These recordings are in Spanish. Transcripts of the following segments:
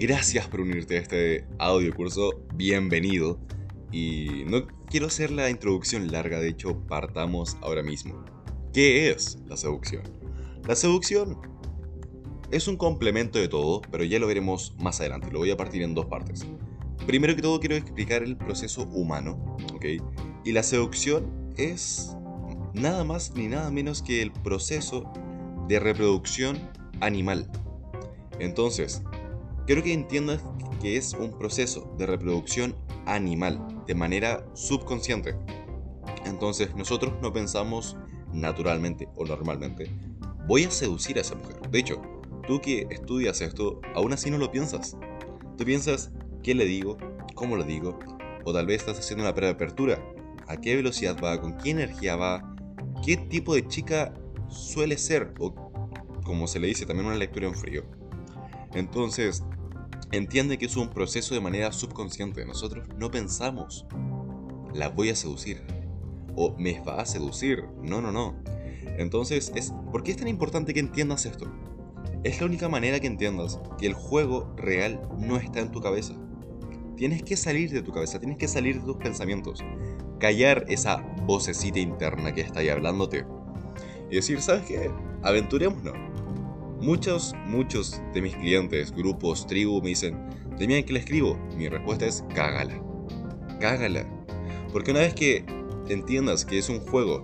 Gracias por unirte a este audio curso, bienvenido. Y no quiero hacer la introducción larga, de hecho, partamos ahora mismo. ¿Qué es la seducción? La seducción es un complemento de todo, pero ya lo veremos más adelante, lo voy a partir en dos partes. Primero que todo quiero explicar el proceso humano, ¿ok? Y la seducción es nada más ni nada menos que el proceso de reproducción animal. Entonces, quiero que entiendas que es un proceso de reproducción animal, de manera subconsciente. Entonces, nosotros no pensamos naturalmente o normalmente, voy a seducir a esa mujer. De hecho, tú que estudias esto, aún así no lo piensas. Tú piensas, ¿qué le digo? ¿Cómo lo digo? O tal vez estás haciendo una preapertura. ¿A qué velocidad va? ¿Con qué energía va? ¿Qué tipo de chica suele ser? O como se le dice también una lectura en frío. Entonces, entiende que es un proceso de manera subconsciente. Nosotros no pensamos, la voy a seducir. O me va a seducir. No, no, no. Entonces, es, ¿por qué es tan importante que entiendas esto? Es la única manera que entiendas que el juego real no está en tu cabeza. Tienes que salir de tu cabeza, tienes que salir de tus pensamientos, callar esa vocecita interna que está ahí hablándote y decir, ¿sabes qué? Aventurémonos. Muchos, muchos de mis clientes, grupos, tribu, me dicen, ¿de que le escribo? Mi respuesta es, cágala. Cágala. Porque una vez que entiendas que es un juego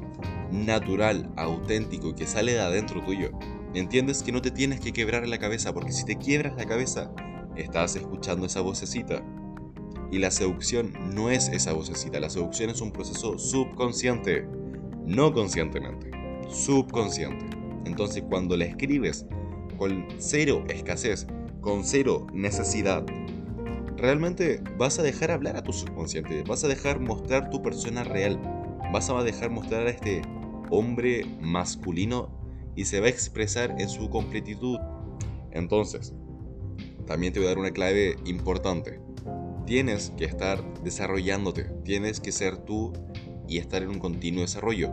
natural, auténtico, que sale de adentro tuyo, entiendes que no te tienes que quebrar la cabeza, porque si te quiebras la cabeza, estás escuchando esa vocecita. Y la seducción no es esa vocecita, la seducción es un proceso subconsciente, no conscientemente, subconsciente. Entonces cuando la escribes con cero escasez, con cero necesidad, realmente vas a dejar hablar a tu subconsciente, vas a dejar mostrar tu persona real, vas a dejar mostrar a este hombre masculino y se va a expresar en su completitud. Entonces, también te voy a dar una clave importante. Tienes que estar desarrollándote, tienes que ser tú y estar en un continuo desarrollo.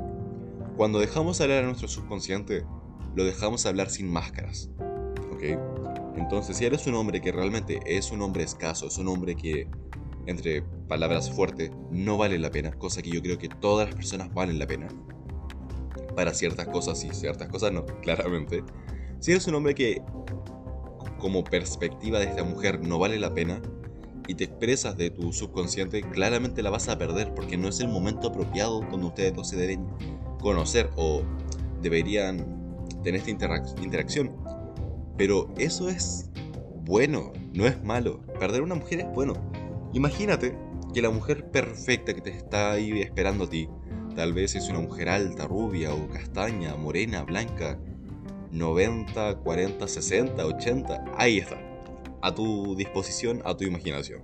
Cuando dejamos hablar a nuestro subconsciente, lo dejamos hablar sin máscaras. ¿Ok? Entonces, si eres un hombre que realmente es un hombre escaso, es un hombre que, entre palabras fuertes, no vale la pena, cosa que yo creo que todas las personas valen la pena. Para ciertas cosas y ciertas cosas no, claramente. Si eres un hombre que, como perspectiva de esta mujer, no vale la pena, y te expresas de tu subconsciente, claramente la vas a perder porque no es el momento apropiado donde ustedes dos se deben conocer o deberían tener esta interacción. Pero eso es bueno, no es malo. Perder una mujer es bueno. Imagínate que la mujer perfecta que te está ahí esperando a ti, tal vez es una mujer alta, rubia o castaña, morena, blanca, 90, 40, 60, 80, ahí está, a tu disposición, a tu imaginación.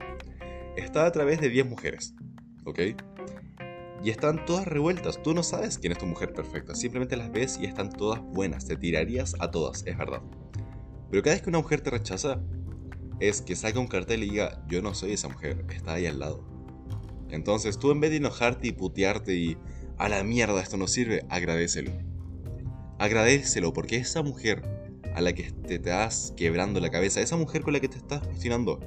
Está a través de 10 mujeres, ¿ok? Y están todas revueltas. Tú no sabes quién es tu mujer perfecta, simplemente las ves y están todas buenas. Te tirarías a todas, es verdad. Pero cada vez que una mujer te rechaza, es que saca un cartel y diga, yo no soy esa mujer, está ahí al lado. Entonces tú en vez de enojarte y putearte y a la mierda esto no sirve, agradecelo. Agradecelo porque esa mujer a la que te estás quebrando la cabeza, esa mujer con la que te estás cuestionando,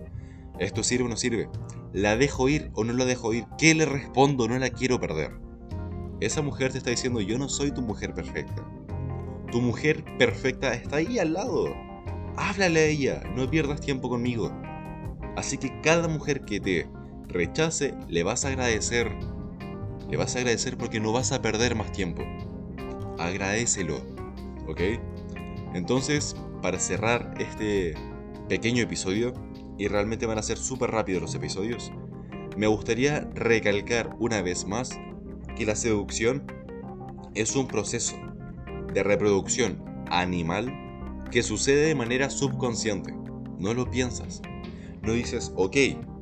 ¿esto sirve o no sirve? ¿La dejo ir o no la dejo ir? ¿Qué le respondo? No la quiero perder. Esa mujer te está diciendo, yo no soy tu mujer perfecta. Tu mujer perfecta está ahí al lado. Háblale a ella, no pierdas tiempo conmigo. Así que cada mujer que te rechace, le vas a agradecer. Le vas a agradecer porque no vas a perder más tiempo. Agradecelo. ¿Ok? Entonces, para cerrar este pequeño episodio, y realmente van a ser súper rápidos los episodios, me gustaría recalcar una vez más que la seducción es un proceso de reproducción animal que sucede de manera subconsciente. No lo piensas. No dices, ok,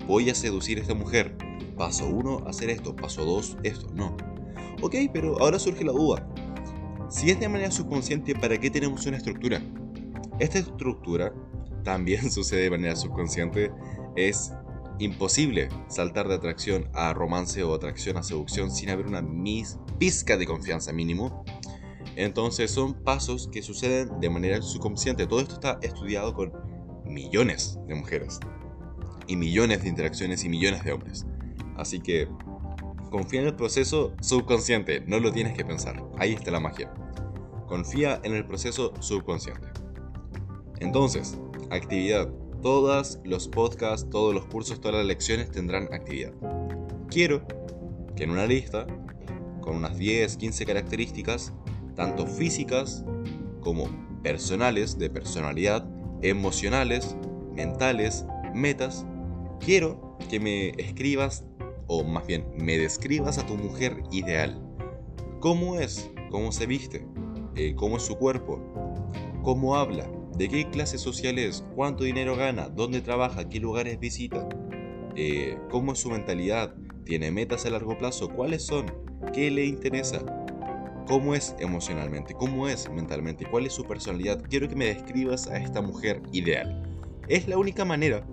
voy a seducir a esta mujer. Paso 1, hacer esto. Paso 2, esto. No. Ok, pero ahora surge la duda. Si es de manera subconsciente, ¿para qué tenemos una estructura? Esta estructura también sucede de manera subconsciente, es imposible saltar de atracción a romance o atracción a seducción sin haber una mis pizca de confianza mínimo. Entonces son pasos que suceden de manera subconsciente. Todo esto está estudiado con millones de mujeres. Y millones de interacciones y millones de hombres. Así que confía en el proceso subconsciente, no lo tienes que pensar. Ahí está la magia. Confía en el proceso subconsciente. Entonces, actividad. Todos los podcasts, todos los cursos, todas las lecciones tendrán actividad. Quiero que en una lista, con unas 10, 15 características, tanto físicas como personales, de personalidad, emocionales, mentales, metas, quiero que me escribas, o más bien me describas a tu mujer ideal. ¿Cómo es? ¿Cómo se viste? Eh, ¿Cómo es su cuerpo? ¿Cómo habla? ¿De qué clase social es? ¿Cuánto dinero gana? ¿Dónde trabaja? ¿Qué lugares visita? Eh, ¿Cómo es su mentalidad? ¿Tiene metas a largo plazo? ¿Cuáles son? ¿Qué le interesa? ¿Cómo es emocionalmente? ¿Cómo es mentalmente? ¿Cuál es su personalidad? Quiero que me describas a esta mujer ideal. Es la única manera,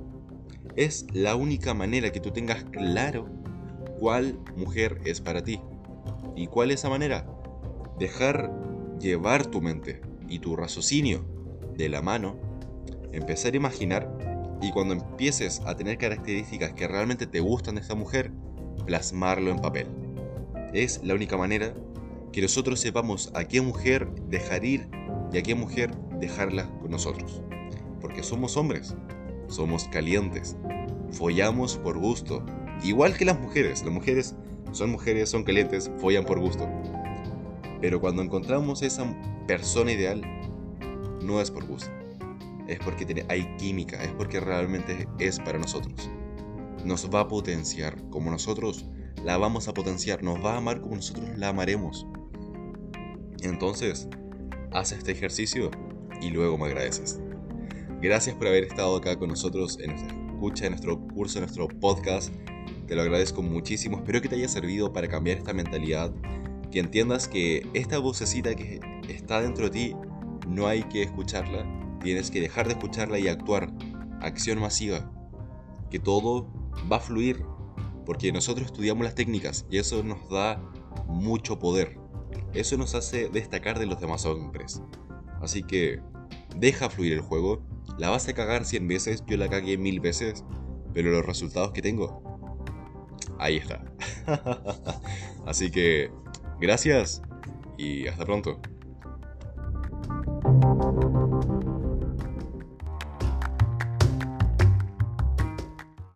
es la única manera que tú tengas claro cuál mujer es para ti. ¿Y cuál es esa manera? Dejar llevar tu mente y tu raciocinio de la mano, empezar a imaginar y cuando empieces a tener características que realmente te gustan de esta mujer, plasmarlo en papel. Es la única manera que nosotros sepamos a qué mujer dejar ir y a qué mujer dejarla con nosotros. Porque somos hombres, somos calientes, follamos por gusto, igual que las mujeres. Las mujeres son mujeres, son calientes, follan por gusto. Pero cuando encontramos esa persona ideal, no es por gusto. Es porque hay química, es porque realmente es para nosotros. Nos va a potenciar como nosotros la vamos a potenciar, nos va a amar como nosotros la amaremos. Entonces, haz este ejercicio y luego me agradeces. Gracias por haber estado acá con nosotros en nuestra escucha, en nuestro curso, en nuestro podcast. Te lo agradezco muchísimo. Espero que te haya servido para cambiar esta mentalidad. Que entiendas que esta vocecita que está dentro de ti no hay que escucharla. Tienes que dejar de escucharla y actuar. Acción masiva. Que todo va a fluir. Porque nosotros estudiamos las técnicas y eso nos da mucho poder. Eso nos hace destacar de los demás hombres. Así que deja fluir el juego. La vas a cagar 100 veces, yo la cagué mil veces, pero los resultados que tengo, ahí está. Así que, gracias y hasta pronto.